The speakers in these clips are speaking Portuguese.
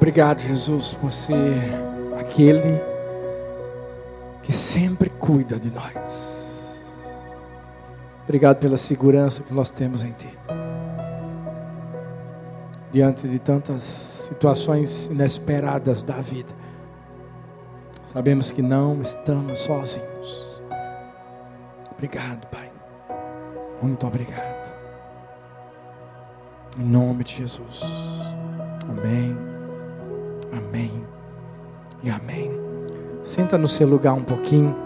Obrigado, Jesus, por ser aquele que sempre cuida de nós. Obrigado pela segurança que nós temos em Ti. Diante de tantas situações inesperadas da vida, sabemos que não estamos sozinhos. Obrigado, Pai. Muito obrigado. Em nome de Jesus. Amém. Amém. E amém. Senta no seu lugar um pouquinho.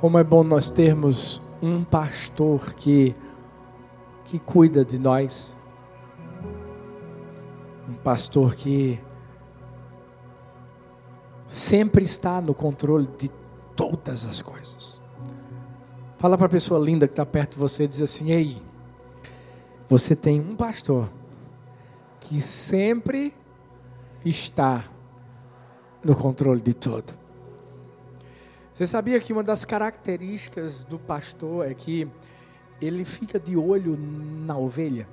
Como é bom nós termos um pastor que que cuida de nós. Um pastor que sempre está no controle de todas as coisas. Fala para a pessoa linda que está perto de você e diz assim: Ei, você tem um pastor que sempre está no controle de tudo. Você sabia que uma das características do pastor é que ele fica de olho na ovelha?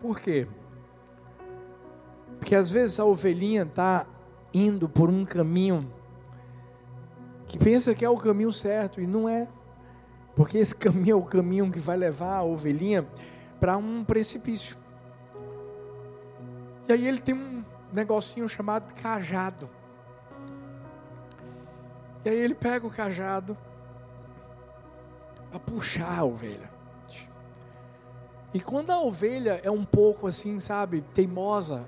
Por quê? Porque às vezes a ovelhinha está indo por um caminho que pensa que é o caminho certo e não é. Porque esse caminho é o caminho que vai levar a ovelhinha para um precipício. E aí ele tem um negocinho chamado cajado. E aí ele pega o cajado para puxar a ovelha. E quando a ovelha é um pouco assim, sabe, teimosa,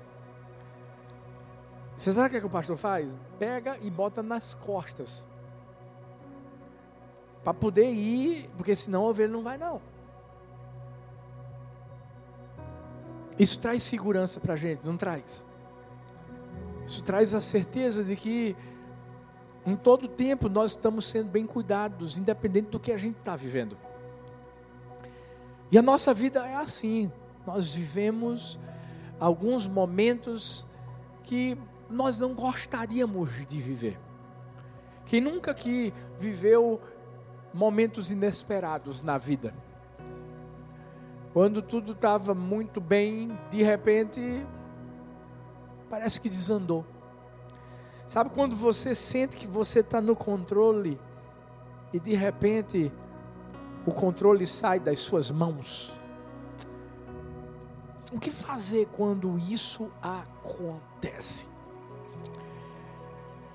você sabe o que, é que o pastor faz? Pega e bota nas costas. Para poder ir, porque senão a ovelha não vai não. Isso traz segurança para a gente, não traz? Isso traz a certeza de que em todo tempo nós estamos sendo bem cuidados, independente do que a gente está vivendo. E a nossa vida é assim. Nós vivemos alguns momentos que nós não gostaríamos de viver. Quem nunca aqui viveu momentos inesperados na vida? Quando tudo estava muito bem, de repente, parece que desandou. Sabe quando você sente que você está no controle e de repente o controle sai das suas mãos? O que fazer quando isso acontece?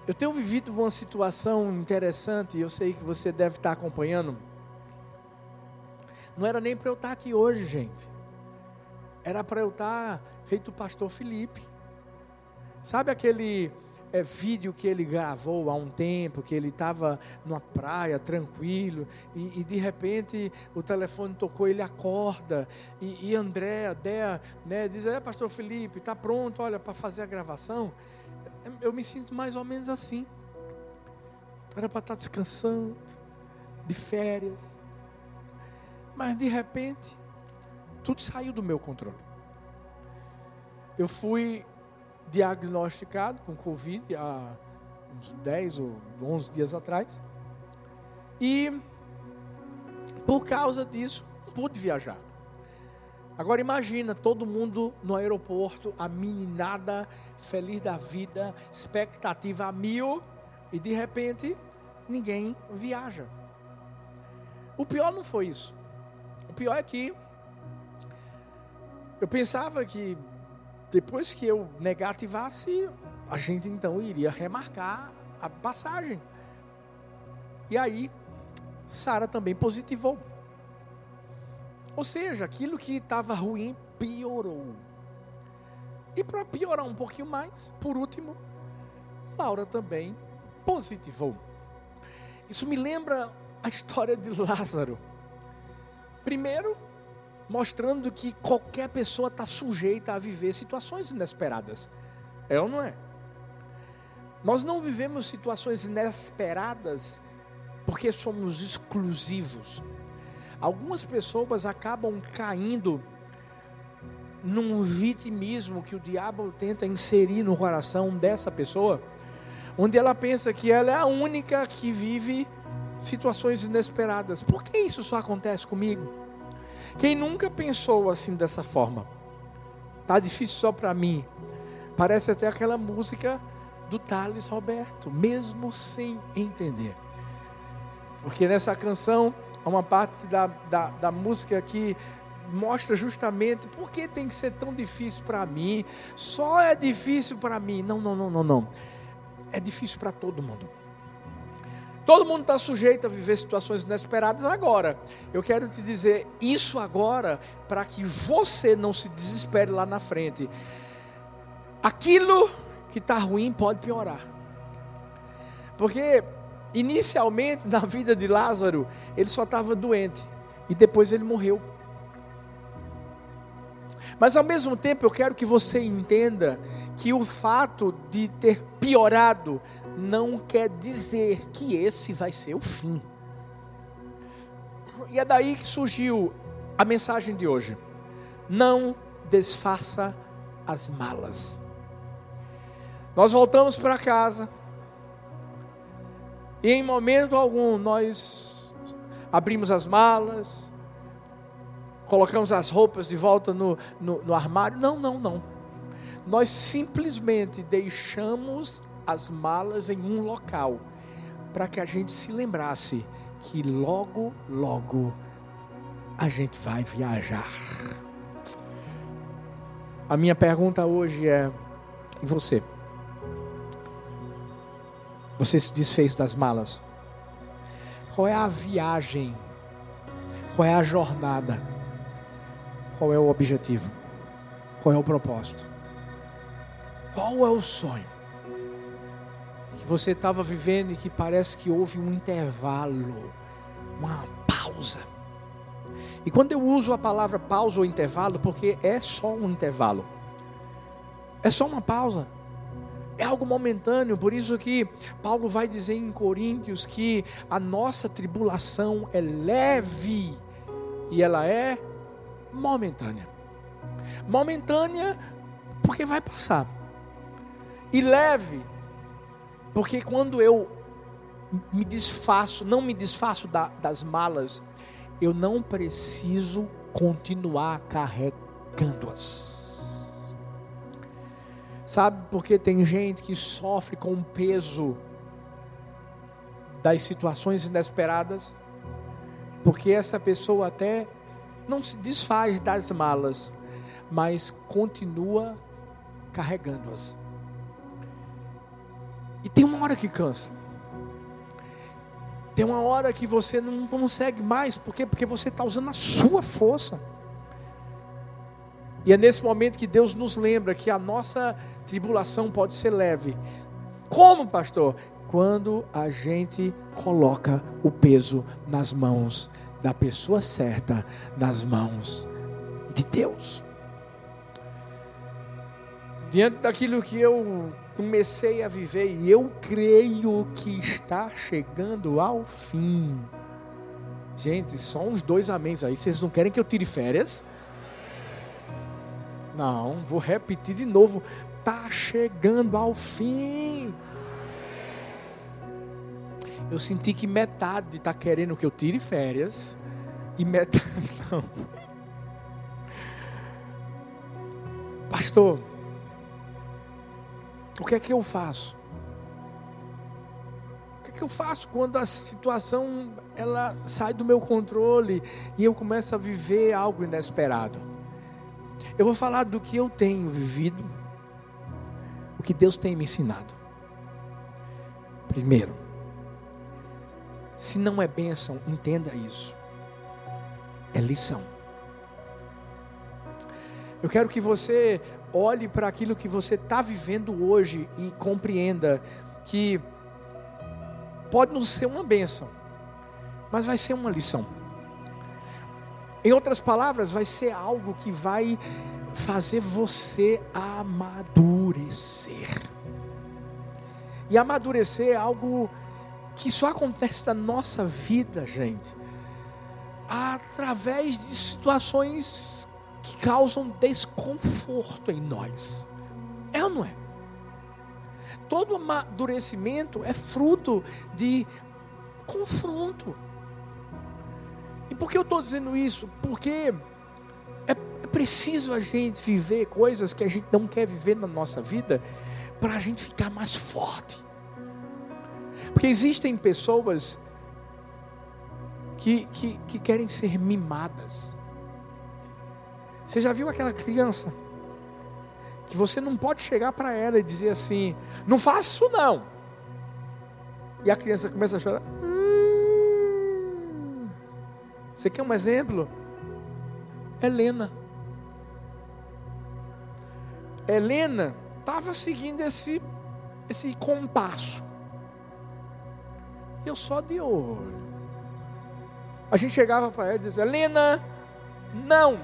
Eu tenho vivido uma situação interessante, eu sei que você deve estar acompanhando. Não era nem para eu estar aqui hoje, gente. Era para eu estar feito o pastor Felipe. Sabe aquele é, vídeo que ele gravou há um tempo, que ele estava numa praia tranquilo, e, e, de repente o telefone tocou, ele acorda, e, e André, Dea, né, diz, é pastor Felipe, está pronto, olha, para fazer a gravação. Eu me sinto mais ou menos assim. Era para estar tá descansando, de férias. Mas de repente, tudo saiu do meu controle. Eu fui diagnosticado com Covid há uns 10 ou 11 dias atrás. E por causa disso, pude viajar. Agora imagina todo mundo no aeroporto, a meninada feliz da vida, expectativa a mil, e de repente ninguém viaja. O pior não foi isso. O pior é que eu pensava que depois que eu negativasse, a gente então iria remarcar a passagem. E aí, Sara também positivou. Ou seja, aquilo que estava ruim piorou. E para piorar um pouquinho mais, por último, Laura também positivou. Isso me lembra a história de Lázaro. Primeiro, mostrando que qualquer pessoa está sujeita a viver situações inesperadas. É ou não é? Nós não vivemos situações inesperadas porque somos exclusivos. Algumas pessoas acabam caindo num vitimismo que o diabo tenta inserir no coração dessa pessoa, onde ela pensa que ela é a única que vive situações inesperadas. Por que isso só acontece comigo? Quem nunca pensou assim dessa forma? Tá difícil só para mim. Parece até aquela música do Thales Roberto, mesmo sem entender. Porque nessa canção uma parte da, da, da música que mostra justamente por que tem que ser tão difícil para mim. Só é difícil para mim. Não, não, não, não, não. É difícil para todo mundo. Todo mundo está sujeito a viver situações inesperadas agora. Eu quero te dizer isso agora para que você não se desespere lá na frente. Aquilo que está ruim pode piorar. Porque inicialmente na vida de Lázaro, ele só estava doente e depois ele morreu. Mas ao mesmo tempo eu quero que você entenda que o fato de ter piorado não quer dizer que esse vai ser o fim. E é daí que surgiu a mensagem de hoje. Não desfaça as malas. Nós voltamos para casa. E em momento algum nós abrimos as malas, colocamos as roupas de volta no, no, no armário. Não, não, não. Nós simplesmente deixamos as malas em um local para que a gente se lembrasse que logo, logo a gente vai viajar. A minha pergunta hoje é: e você? Você se desfez das malas? Qual é a viagem? Qual é a jornada? Qual é o objetivo? Qual é o propósito? Qual é o sonho que você estava vivendo e que parece que houve um intervalo, uma pausa? E quando eu uso a palavra pausa ou intervalo, porque é só um intervalo, é só uma pausa é algo momentâneo, por isso que Paulo vai dizer em Coríntios que a nossa tribulação é leve e ela é momentânea. Momentânea porque vai passar. E leve porque quando eu me desfaço, não me desfaço da, das malas, eu não preciso continuar carregando-as. Sabe por que tem gente que sofre com o peso das situações inesperadas? Porque essa pessoa até não se desfaz das malas, mas continua carregando-as. E tem uma hora que cansa. Tem uma hora que você não consegue mais, por quê? Porque você está usando a sua força. E é nesse momento que Deus nos lembra que a nossa tribulação pode ser leve. Como, pastor? Quando a gente coloca o peso nas mãos da pessoa certa, nas mãos de Deus. Diante daquilo que eu comecei a viver, e eu creio que está chegando ao fim. Gente, só uns dois amém aí. Vocês não querem que eu tire férias? Não, vou repetir de novo está chegando ao fim. Eu senti que metade está querendo que eu tire férias e metade não. Pastor, o que é que eu faço? O que é que eu faço quando a situação ela sai do meu controle e eu começo a viver algo inesperado? Eu vou falar do que eu tenho vivido o que Deus tem me ensinado. Primeiro, se não é bênção, entenda isso. É lição. Eu quero que você olhe para aquilo que você está vivendo hoje e compreenda que pode não ser uma bênção, mas vai ser uma lição. Em outras palavras, vai ser algo que vai fazer você amadurecer. E amadurecer é algo que só acontece na nossa vida, gente, através de situações que causam desconforto em nós. É ou não é? Todo amadurecimento é fruto de confronto. E por que eu estou dizendo isso? Porque preciso a gente viver coisas que a gente não quer viver na nossa vida para a gente ficar mais forte. Porque existem pessoas que, que, que querem ser mimadas. Você já viu aquela criança que você não pode chegar para ela e dizer assim: não faço não. E a criança começa a chorar. Hum. Você quer um exemplo? Helena. Helena estava seguindo esse, esse compasso. E eu só de olho. A gente chegava para ela e dizia, Helena, não.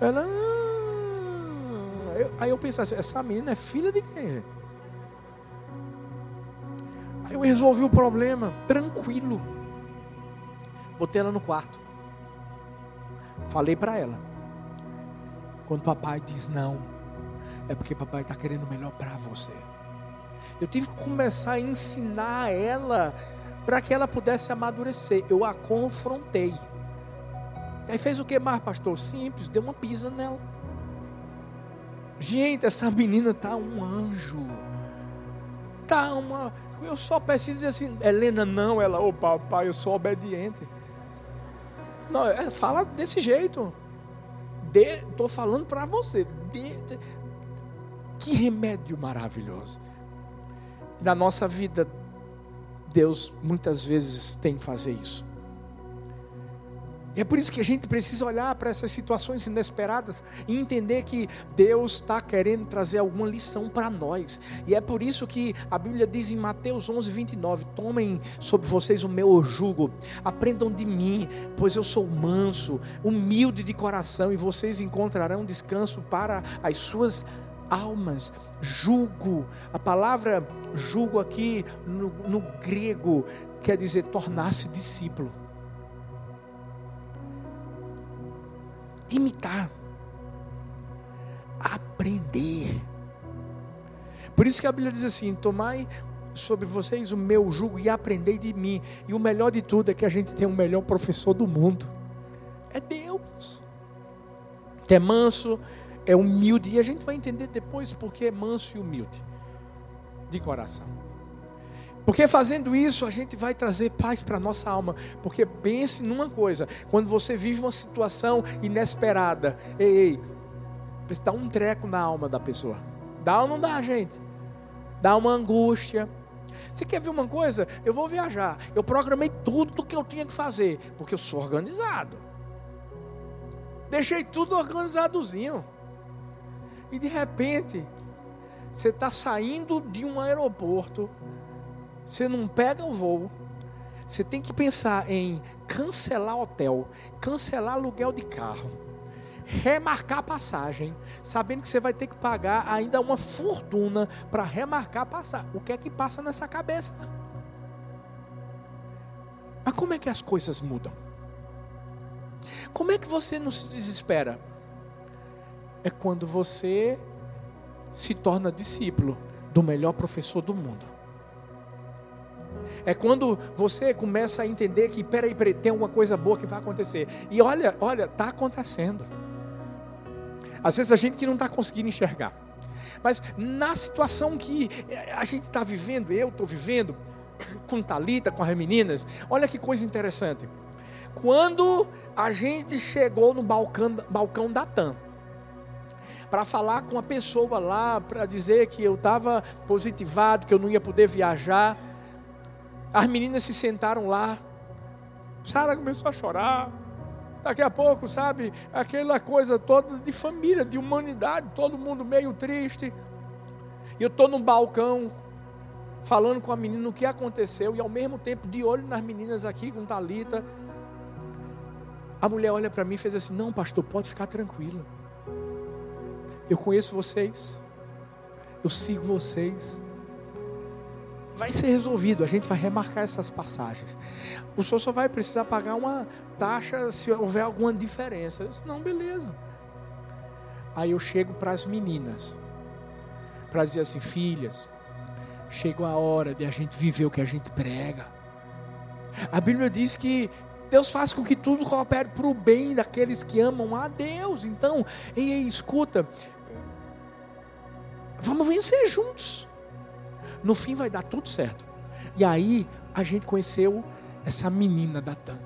Ela, ah. eu, aí eu pensava assim, essa menina é filha de quem, gente? Aí eu resolvi o problema, tranquilo. Botei ela no quarto. Falei para ela. Quando papai diz não, é porque papai está querendo o melhor para você. Eu tive que começar a ensinar ela para que ela pudesse amadurecer. Eu a confrontei. E aí fez o que mais, pastor? Simples, deu uma pisa nela. Gente, essa menina tá um anjo. Tá uma. Eu só preciso dizer assim, Helena, não, ela, ô oh, papai, eu sou obediente. Não, é, fala desse jeito. Estou falando para você. De, de, que remédio maravilhoso. Na nossa vida, Deus muitas vezes tem que fazer isso. É por isso que a gente precisa olhar para essas situações inesperadas e entender que Deus está querendo trazer alguma lição para nós. E é por isso que a Bíblia diz em Mateus 11, 29: Tomem sobre vocês o meu jugo, aprendam de mim, pois eu sou manso, humilde de coração, e vocês encontrarão descanso para as suas almas. Jugo, a palavra jugo aqui no, no grego quer dizer tornar-se discípulo. Imitar, aprender. Por isso que a Bíblia diz assim: tomai sobre vocês o meu jugo e aprendei de mim. E o melhor de tudo é que a gente tem o melhor professor do mundo. É Deus. Que é manso, é humilde. E a gente vai entender depois porque é manso e humilde. De coração. Porque fazendo isso, a gente vai trazer paz para a nossa alma. Porque pense numa coisa: quando você vive uma situação inesperada, ei, ei, dá um treco na alma da pessoa. Dá ou não dá, gente? Dá uma angústia. Você quer ver uma coisa? Eu vou viajar. Eu programei tudo o que eu tinha que fazer, porque eu sou organizado. Deixei tudo organizadozinho. E de repente, você está saindo de um aeroporto você não pega o voo. Você tem que pensar em cancelar hotel, cancelar aluguel de carro, remarcar passagem, sabendo que você vai ter que pagar ainda uma fortuna para remarcar passagem. O que é que passa nessa cabeça? Mas como é que as coisas mudam? Como é que você não se desespera? É quando você se torna discípulo do melhor professor do mundo. É quando você começa a entender que, peraí, peraí, tem alguma coisa boa que vai acontecer. E olha, olha, está acontecendo. Às vezes a gente que não está conseguindo enxergar. Mas na situação que a gente está vivendo, eu estou vivendo, com Talita, com as meninas, olha que coisa interessante. Quando a gente chegou no balcão, balcão da TAM, para falar com a pessoa lá, para dizer que eu estava positivado, que eu não ia poder viajar. As meninas se sentaram lá. Sara começou a chorar. Daqui a pouco, sabe, aquela coisa toda de família, de humanidade, todo mundo meio triste. E eu estou num balcão, falando com a menina o que aconteceu, e ao mesmo tempo de olho nas meninas aqui com Talita. A mulher olha para mim e fez assim: Não, pastor, pode ficar tranquilo. Eu conheço vocês, eu sigo vocês vai ser resolvido, a gente vai remarcar essas passagens. O senhor só vai precisar pagar uma taxa se houver alguma diferença. Eu disse, não, beleza. Aí eu chego para as meninas, para dizer assim, filhas, chegou a hora de a gente viver o que a gente prega. A Bíblia diz que Deus faz com que tudo coopere para o bem daqueles que amam a Deus. Então, ei, ei, escuta, vamos vencer juntos. No fim vai dar tudo certo. E aí a gente conheceu essa menina da Tan.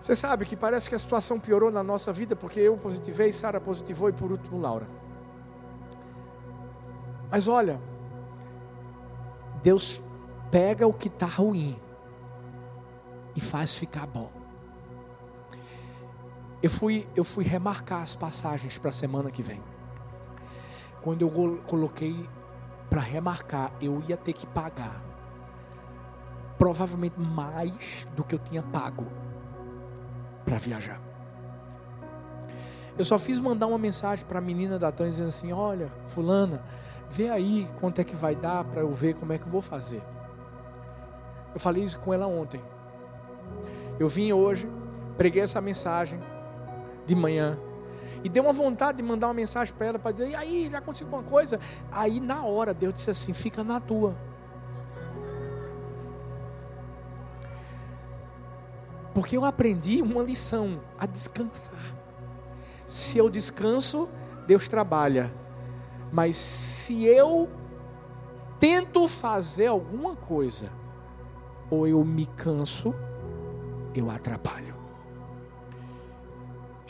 Você sabe que parece que a situação piorou na nossa vida porque eu positivei, Sara positivou e por último Laura. Mas olha, Deus pega o que está ruim e faz ficar bom. Eu fui, eu fui remarcar as passagens para a semana que vem. Quando eu coloquei para remarcar, eu ia ter que pagar provavelmente mais do que eu tinha pago para viajar. Eu só fiz mandar uma mensagem para a menina da Tânia dizendo assim: Olha, Fulana, vê aí quanto é que vai dar para eu ver como é que eu vou fazer. Eu falei isso com ela ontem. Eu vim hoje, preguei essa mensagem de manhã. E deu uma vontade de mandar uma mensagem para ela para dizer: e aí, já aconteceu alguma coisa? Aí, na hora, Deus disse assim: fica na tua. Porque eu aprendi uma lição: a descansar. Se eu descanso, Deus trabalha. Mas se eu tento fazer alguma coisa, ou eu me canso, eu atrapalho.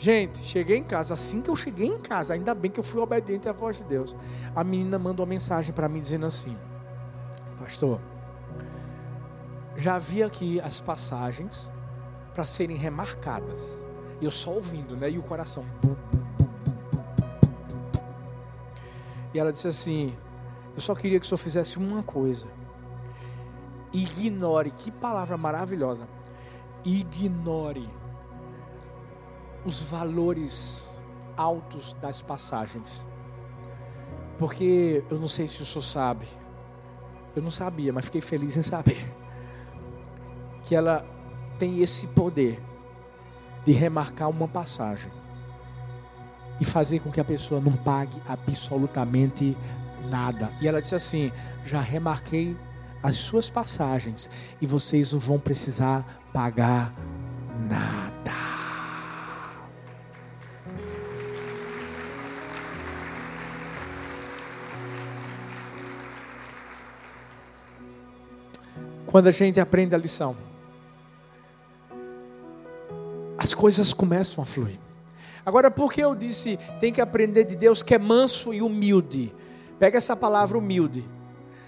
Gente, cheguei em casa, assim que eu cheguei em casa, ainda bem que eu fui obediente à voz de Deus. A menina mandou uma mensagem para mim dizendo assim: Pastor, já vi aqui as passagens para serem remarcadas. E eu só ouvindo, né? E o coração. E ela disse assim: Eu só queria que o senhor fizesse uma coisa. Ignore, que palavra maravilhosa ignore os valores altos das passagens. Porque eu não sei se o senhor sabe, eu não sabia, mas fiquei feliz em saber que ela tem esse poder de remarcar uma passagem e fazer com que a pessoa não pague absolutamente nada. E ela disse assim: já remarquei as suas passagens e vocês não vão precisar pagar nada. Quando a gente aprende a lição, as coisas começam a fluir. Agora, por que eu disse tem que aprender de Deus que é manso e humilde? Pega essa palavra humilde.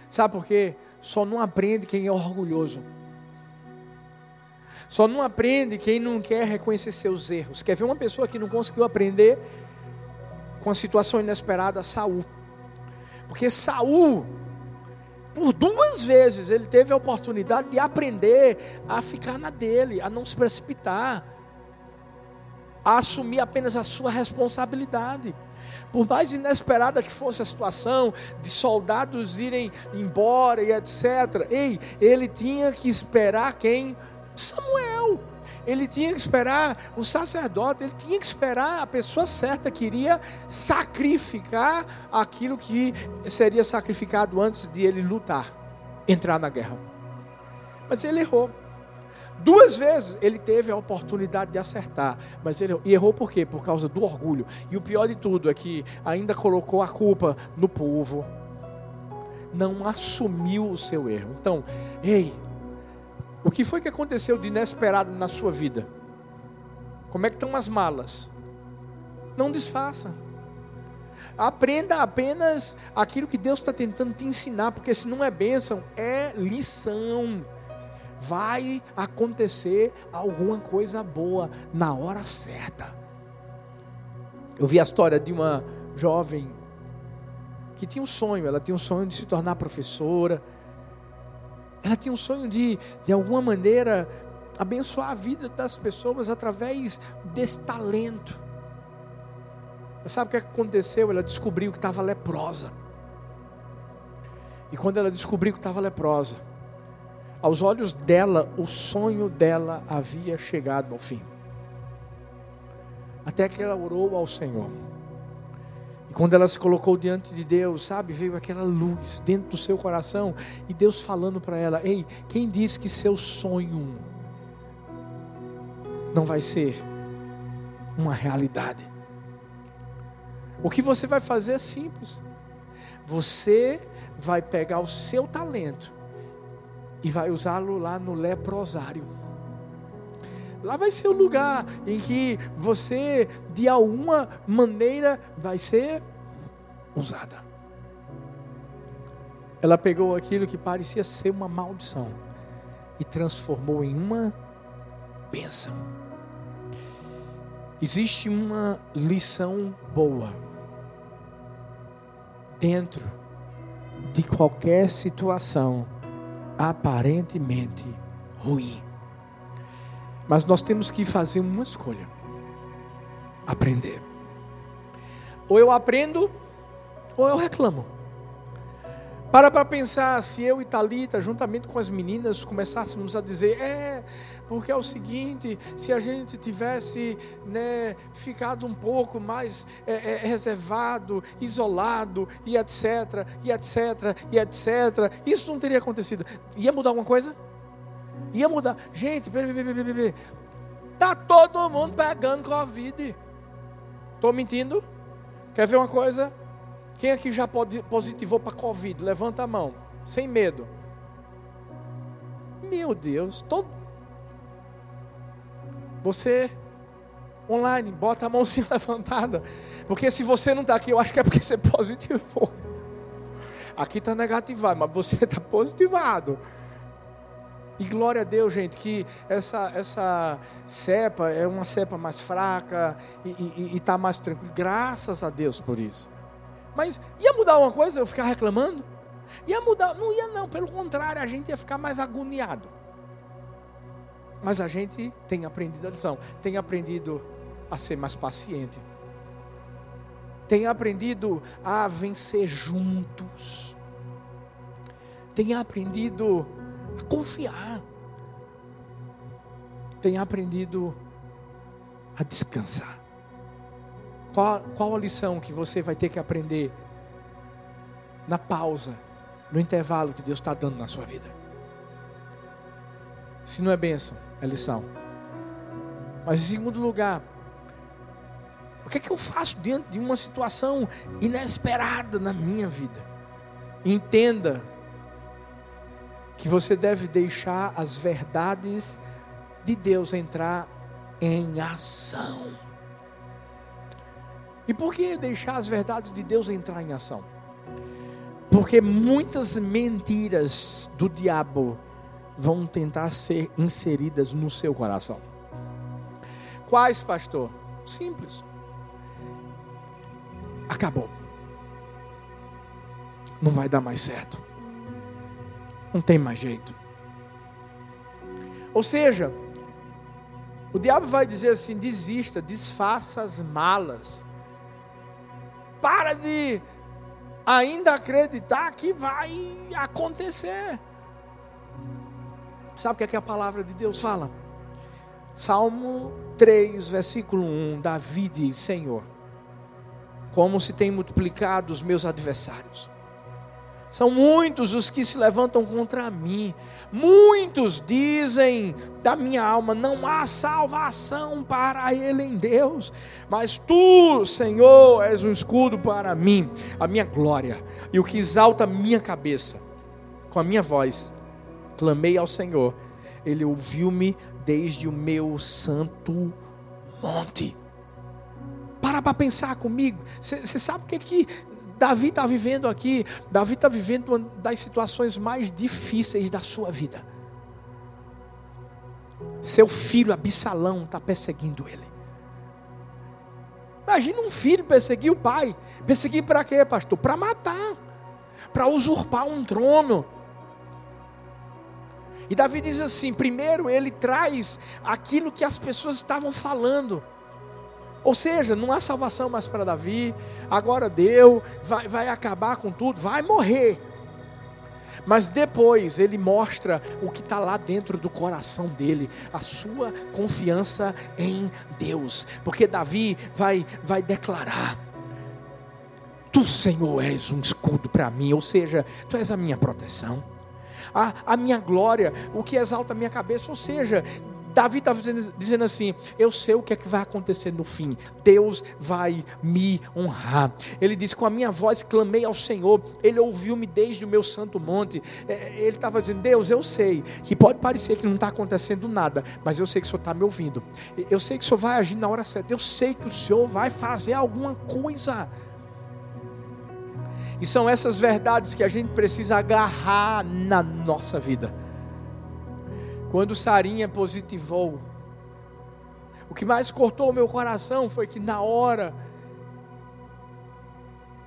Sabe por quê? Só não aprende quem é orgulhoso. Só não aprende quem não quer reconhecer seus erros. Quer ver uma pessoa que não conseguiu aprender com a situação inesperada? Saul. Porque Saul, por duas vezes, ele teve a oportunidade de aprender a ficar na dele, a não se precipitar, a assumir apenas a sua responsabilidade. Por mais inesperada que fosse a situação, de soldados irem embora e etc. Ei, ele tinha que esperar quem? Samuel. Ele tinha que esperar o sacerdote, ele tinha que esperar a pessoa certa que iria sacrificar aquilo que seria sacrificado antes de ele lutar, entrar na guerra. Mas ele errou. Duas vezes ele teve a oportunidade de acertar, mas ele e errou por quê? Por causa do orgulho. E o pior de tudo é que ainda colocou a culpa no povo. Não assumiu o seu erro. Então, ei, o que foi que aconteceu de inesperado na sua vida? Como é que estão as malas? Não desfaça. Aprenda apenas aquilo que Deus está tentando te ensinar, porque se não é bênção, é lição. Vai acontecer alguma coisa boa na hora certa. Eu vi a história de uma jovem que tinha um sonho, ela tinha um sonho de se tornar professora ela tinha um sonho de, de alguma maneira, abençoar a vida das pessoas através desse talento. Mas sabe o que aconteceu? Ela descobriu que estava leprosa. E quando ela descobriu que estava leprosa, aos olhos dela, o sonho dela havia chegado ao fim. Até que ela orou ao Senhor. E quando ela se colocou diante de Deus, sabe, veio aquela luz dentro do seu coração e Deus falando para ela: Ei, quem diz que seu sonho não vai ser uma realidade? O que você vai fazer é simples. Você vai pegar o seu talento e vai usá-lo lá no leprosário. Lá vai ser o lugar em que você, de alguma maneira, vai ser usada. Ela pegou aquilo que parecia ser uma maldição e transformou em uma bênção. Existe uma lição boa dentro de qualquer situação aparentemente ruim. Mas nós temos que fazer uma escolha: aprender. Ou eu aprendo, ou eu reclamo. Para para pensar se eu e Talita, juntamente com as meninas, começássemos a dizer: é, porque é o seguinte, se a gente tivesse né, ficado um pouco mais é, é, reservado, isolado, e etc, e etc, e etc, isso não teria acontecido. Ia mudar alguma coisa? Ia mudar. Gente, peraí. Tá todo mundo pegando Covid. Estou mentindo? Quer ver uma coisa? Quem aqui já positivou para Covid? Levanta a mão, sem medo. Meu Deus, todo. Você online, bota a mãozinha levantada. Porque se você não está aqui, eu acho que é porque você positivou. Aqui está negativado, mas você está positivado. E glória a Deus, gente, que essa, essa cepa é uma cepa mais fraca e está mais tranquila. Graças a Deus por isso. Mas ia mudar uma coisa eu ficar reclamando? Ia mudar? Não ia não, pelo contrário, a gente ia ficar mais agoniado. Mas a gente tem aprendido a lição, tem aprendido a ser mais paciente. Tem aprendido a vencer juntos. Tem aprendido a confiar. Tem aprendido a descansar. Qual, qual a lição que você vai ter que aprender na pausa, no intervalo que Deus está dando na sua vida? Se não é bênção, é lição. Mas em segundo lugar, o que é que eu faço diante de uma situação inesperada na minha vida? Entenda que você deve deixar as verdades de Deus entrar em ação. E por que deixar as verdades de Deus entrar em ação? Porque muitas mentiras do diabo vão tentar ser inseridas no seu coração. Quais, pastor? Simples. Acabou. Não vai dar mais certo. Não tem mais jeito. Ou seja, o diabo vai dizer assim: desista, desfaça as malas para de ainda acreditar que vai acontecer. Sabe o que, é que a palavra de Deus fala? Salmo 3, versículo 1: Davi diz: Senhor, como se tem multiplicado os meus adversários são muitos os que se levantam contra mim. Muitos dizem da minha alma: não há salvação para ele em Deus. Mas tu, Senhor, és um escudo para mim, a minha glória e o que exalta a minha cabeça. Com a minha voz, clamei ao Senhor. Ele ouviu-me desde o meu santo monte. Para para pensar comigo. Você sabe o que, que Davi está vivendo aqui, Davi está vivendo uma das situações mais difíceis da sua vida. Seu filho Absalão está perseguindo ele. Imagina um filho perseguir o pai. Perseguir para quê, pastor? Para matar, para usurpar um trono. E Davi diz assim: primeiro ele traz aquilo que as pessoas estavam falando. Ou seja, não há salvação mais para Davi, agora deu, vai, vai acabar com tudo, vai morrer. Mas depois ele mostra o que está lá dentro do coração dele, a sua confiança em Deus, porque Davi vai, vai declarar: Tu, Senhor, és um escudo para mim, ou seja, tu és a minha proteção. A, a minha glória, o que exalta a minha cabeça, ou seja, Davi estava dizendo, dizendo, assim: Eu sei o que é que vai acontecer no fim. Deus vai me honrar. Ele disse: Com a minha voz clamei ao Senhor. Ele ouviu-me desde o meu santo monte. É, ele estava dizendo: Deus, eu sei que pode parecer que não está acontecendo nada, mas eu sei que o Senhor está me ouvindo. Eu sei que o Senhor vai agir na hora certa. Eu sei que o Senhor vai fazer alguma coisa. E são essas verdades que a gente precisa agarrar na nossa vida. Quando Sarinha positivou, o que mais cortou o meu coração foi que na hora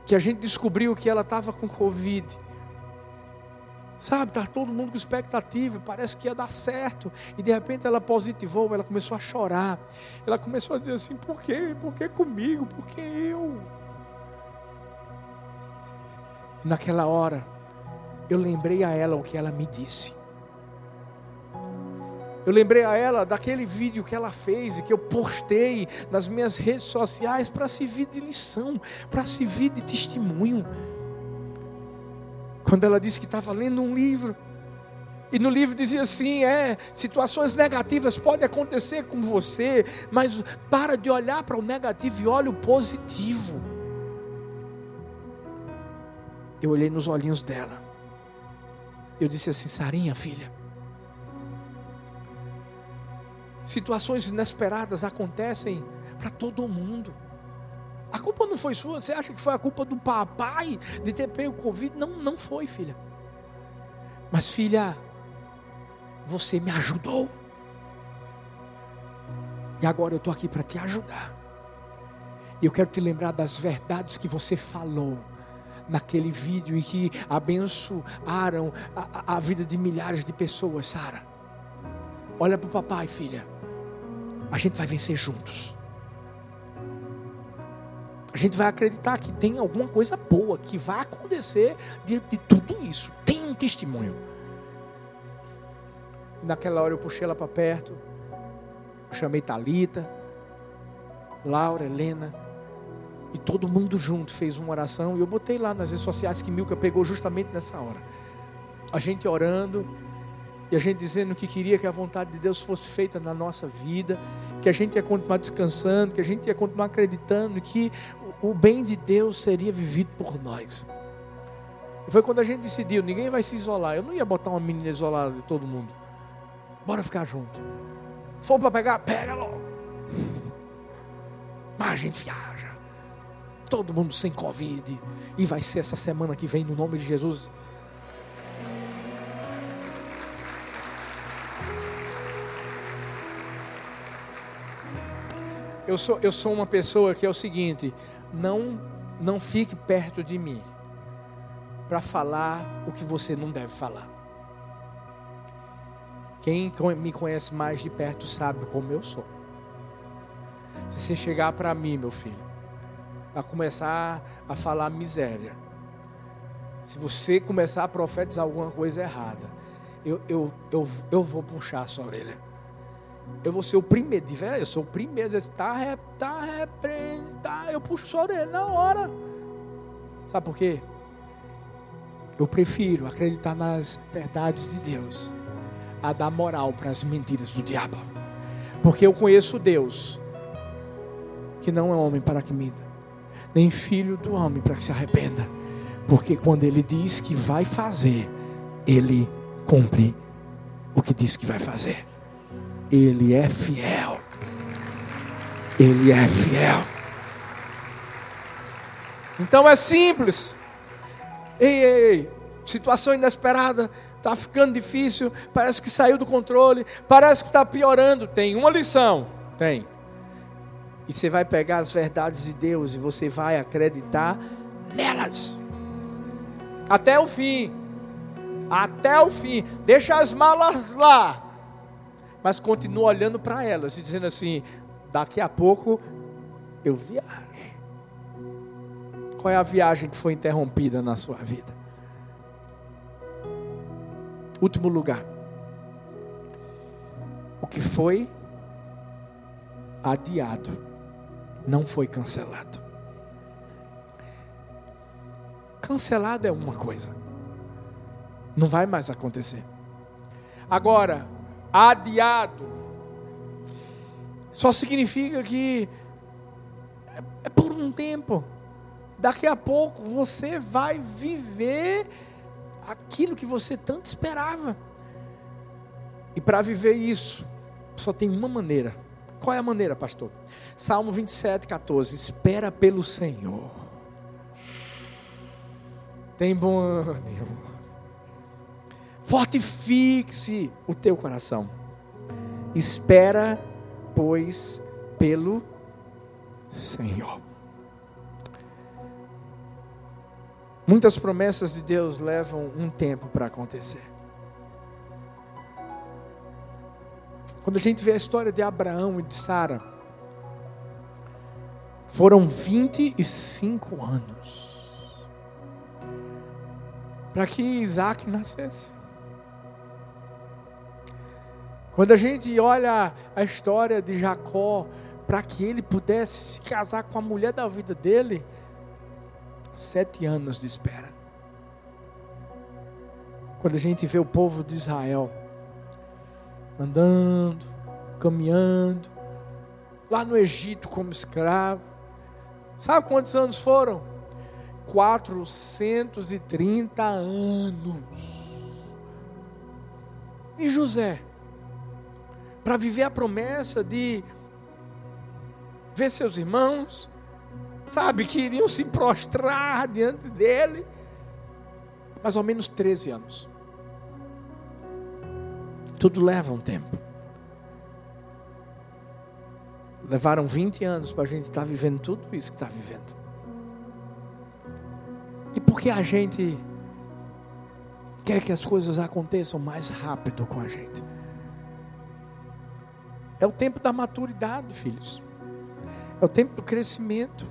que a gente descobriu que ela estava com Covid, sabe, tá todo mundo com expectativa, parece que ia dar certo, e de repente ela positivou, ela começou a chorar, ela começou a dizer assim: por quê? Por que comigo? Por que eu? Naquela hora, eu lembrei a ela o que ela me disse. Eu lembrei a ela daquele vídeo que ela fez e que eu postei nas minhas redes sociais para servir de lição, para servir de testemunho. Quando ela disse que estava lendo um livro, e no livro dizia assim: é, situações negativas podem acontecer com você, mas para de olhar para o negativo e olha o positivo. Eu olhei nos olhinhos dela. Eu disse assim: Sarinha, filha, Situações inesperadas acontecem para todo mundo. A culpa não foi sua, você acha que foi a culpa do papai de ter pego Covid? Não, não foi, filha. Mas, filha, você me ajudou. E agora eu estou aqui para te ajudar. E eu quero te lembrar das verdades que você falou naquele vídeo e que abençoaram a, a vida de milhares de pessoas, Sara. Olha para o papai, filha a gente vai vencer juntos. A gente vai acreditar que tem alguma coisa boa que vai acontecer diante de tudo isso. Tem um testemunho. E naquela hora eu puxei ela para perto. Eu chamei Talita, Laura, Helena. E todo mundo junto fez uma oração. E eu botei lá nas redes sociais que Milka pegou justamente nessa hora. A gente orando e a gente dizendo que queria que a vontade de Deus fosse feita na nossa vida, que a gente ia continuar descansando, que a gente ia continuar acreditando que o bem de Deus seria vivido por nós. Foi quando a gente decidiu, ninguém vai se isolar. Eu não ia botar uma menina isolada de todo mundo. Bora ficar junto. Se for para pegar, pega logo. Mas a gente viaja. Todo mundo sem Covid. E vai ser essa semana que vem, no nome de Jesus. Eu sou, eu sou uma pessoa que é o seguinte: não, não fique perto de mim para falar o que você não deve falar. Quem me conhece mais de perto sabe como eu sou. Se você chegar para mim, meu filho, a começar a falar miséria, se você começar a profetizar alguma coisa errada, eu, eu, eu, eu vou puxar a sua orelha eu vou ser o primeiro, de velho, eu sou o primeiro a dizer, tá, tá, repreende, tá, eu puxo sua orelha na hora. Sabe por quê? Eu prefiro acreditar nas verdades de Deus a dar moral para as mentiras do diabo. Porque eu conheço Deus, que não é homem para que minta, nem filho do homem para que se arrependa. Porque quando ele diz que vai fazer, ele cumpre o que diz que vai fazer. Ele é fiel. Ele é fiel. Então é simples. Ei, ei, ei. Situação inesperada. Está ficando difícil. Parece que saiu do controle. Parece que está piorando. Tem uma lição. Tem. E você vai pegar as verdades de Deus e você vai acreditar nelas. Até o fim. Até o fim. Deixa as malas lá mas continua olhando para elas e dizendo assim: daqui a pouco eu viajo. Qual é a viagem que foi interrompida na sua vida? Último lugar. O que foi adiado não foi cancelado. cancelado é uma coisa, não vai mais acontecer. Agora, adiado, só significa que é, por um tempo. Daqui a pouco você vai viver aquilo que você tanto esperava. E para viver isso, só tem uma maneira. Qual é a maneira, pastor? Salmo 27, 14. Espera pelo Senhor. Tem bom ânimo. Fortifique-se o teu coração. Espera, pois, pelo Senhor. Muitas promessas de Deus levam um tempo para acontecer. Quando a gente vê a história de Abraão e de Sara, foram 25 anos para que Isaac nascesse. Quando a gente olha a história de Jacó, para que ele pudesse se casar com a mulher da vida dele, sete anos de espera. Quando a gente vê o povo de Israel andando, caminhando, lá no Egito como escravo, sabe quantos anos foram? 430 anos. E José, para viver a promessa de ver seus irmãos, sabe, que iriam se prostrar diante dele. Mais ou menos 13 anos. Tudo leva um tempo. Levaram 20 anos para a gente estar tá vivendo tudo isso que está vivendo. E por que a gente quer que as coisas aconteçam mais rápido com a gente? É o tempo da maturidade, filhos. É o tempo do crescimento.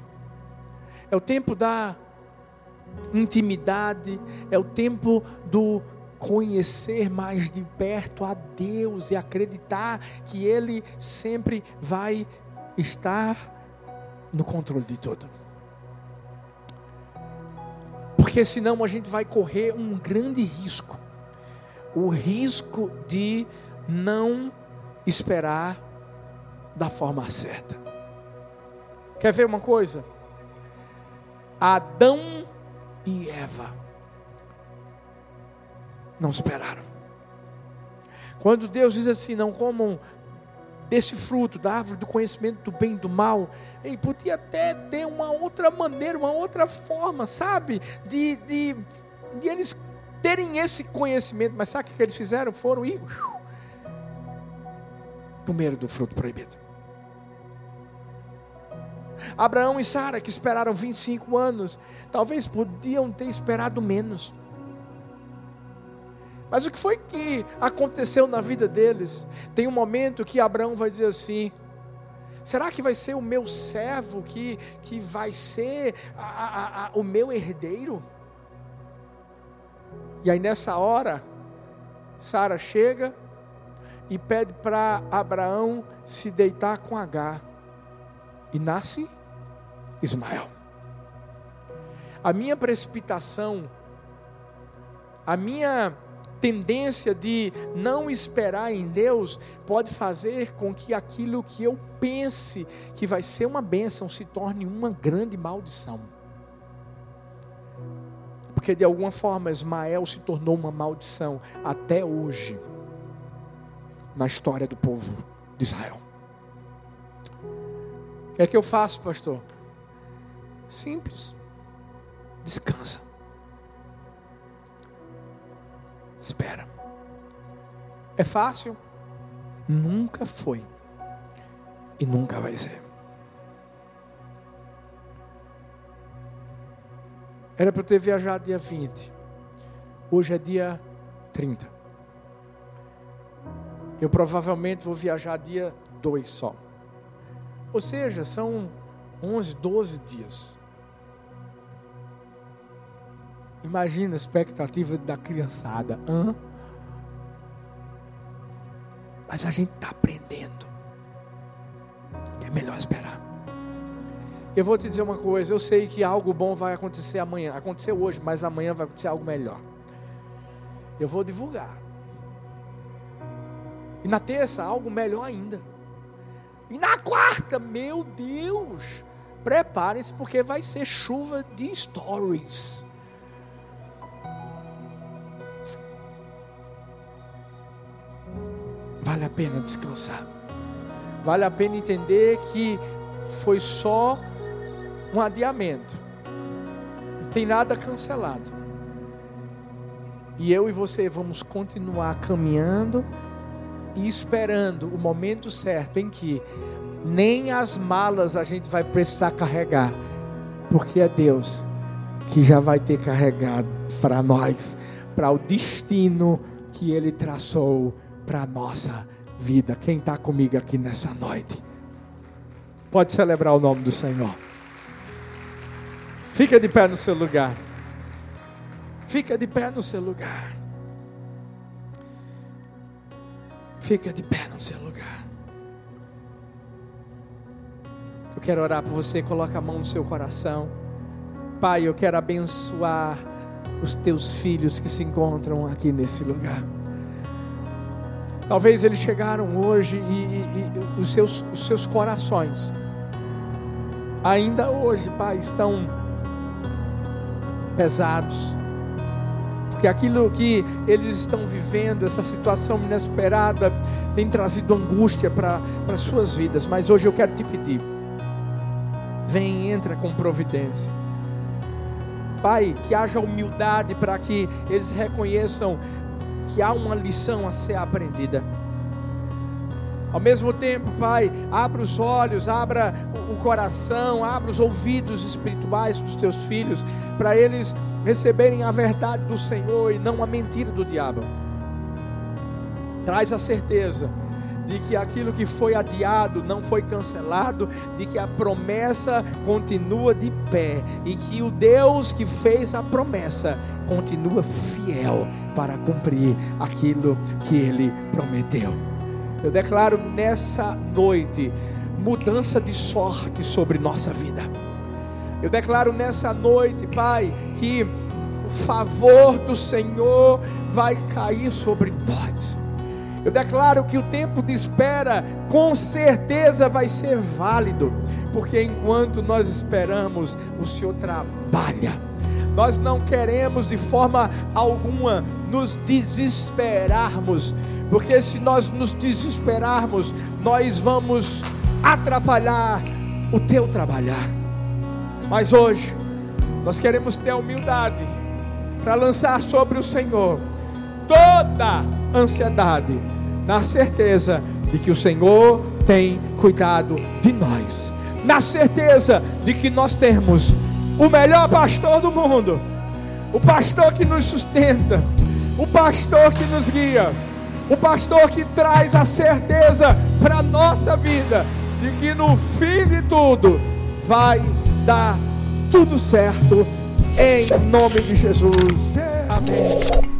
É o tempo da intimidade, é o tempo do conhecer mais de perto a Deus e acreditar que Ele sempre vai estar no controle de tudo. Porque senão a gente vai correr um grande risco o risco de não esperar da forma certa. Quer ver uma coisa? Adão e Eva não esperaram. Quando Deus diz assim: não comam desse fruto, da árvore do conhecimento do bem e do mal, e podia até ter uma outra maneira, uma outra forma, sabe? De, de, de eles terem esse conhecimento, mas sabe o que eles fizeram? Foram ir primeiro do fruto proibido. Abraão e Sara, que esperaram 25 anos, talvez podiam ter esperado menos. Mas o que foi que aconteceu na vida deles? Tem um momento que Abraão vai dizer assim: será que vai ser o meu servo que, que vai ser a, a, a, o meu herdeiro? E aí nessa hora, Sara chega e pede para Abraão se deitar com Agar. E nasce Ismael. A minha precipitação, a minha tendência de não esperar em Deus pode fazer com que aquilo que eu pense que vai ser uma bênção se torne uma grande maldição. Porque de alguma forma Ismael se tornou uma maldição até hoje na história do povo de Israel. O que é que eu faço, pastor? Simples. Descansa. Espera. É fácil? Nunca foi. E nunca vai ser. Era para eu ter viajado dia 20. Hoje é dia 30. Eu provavelmente vou viajar dia 2 só. Ou seja, são 11, 12 dias. Imagina a expectativa da criançada. Hã? Mas a gente está aprendendo. É melhor esperar. Eu vou te dizer uma coisa, eu sei que algo bom vai acontecer amanhã. Aconteceu hoje, mas amanhã vai acontecer algo melhor. Eu vou divulgar. E na terça, algo melhor ainda. E na quarta, meu Deus, preparem-se porque vai ser chuva de stories. Vale a pena descansar. Vale a pena entender que foi só um adiamento. Não tem nada cancelado. E eu e você vamos continuar caminhando e esperando o momento certo em que nem as malas a gente vai precisar carregar, porque é Deus que já vai ter carregado para nós, para o destino que Ele traçou para a nossa vida. Quem está comigo aqui nessa noite? Pode celebrar o nome do Senhor. Fica de pé no seu lugar. Fica de pé no seu lugar. Fica de pé no seu lugar. Eu quero orar por você. Coloca a mão no seu coração. Pai, eu quero abençoar os teus filhos que se encontram aqui nesse lugar. Talvez eles chegaram hoje e, e, e os, seus, os seus corações, ainda hoje, Pai, estão pesados. Porque aquilo que eles estão vivendo, essa situação inesperada, tem trazido angústia para as suas vidas. Mas hoje eu quero te pedir: vem, entra com providência. Pai, que haja humildade para que eles reconheçam que há uma lição a ser aprendida. Ao mesmo tempo, Pai, abra os olhos, abra o coração, abra os ouvidos espirituais dos teus filhos, para eles receberem a verdade do Senhor e não a mentira do diabo. Traz a certeza de que aquilo que foi adiado não foi cancelado, de que a promessa continua de pé e que o Deus que fez a promessa continua fiel para cumprir aquilo que ele prometeu. Eu declaro nessa noite mudança de sorte sobre nossa vida. Eu declaro nessa noite, Pai, que o favor do Senhor vai cair sobre nós. Eu declaro que o tempo de espera com certeza vai ser válido, porque enquanto nós esperamos, o Senhor trabalha. Nós não queremos de forma alguma nos desesperarmos, porque se nós nos desesperarmos, nós vamos atrapalhar o teu trabalhar. Mas hoje, nós queremos ter a humildade para lançar sobre o Senhor toda ansiedade na certeza de que o Senhor tem cuidado de nós, na certeza de que nós temos o melhor pastor do mundo, o pastor que nos sustenta, o pastor que nos guia, o pastor que traz a certeza para a nossa vida de que no fim de tudo vai dar tudo certo, em nome de Jesus. Amém.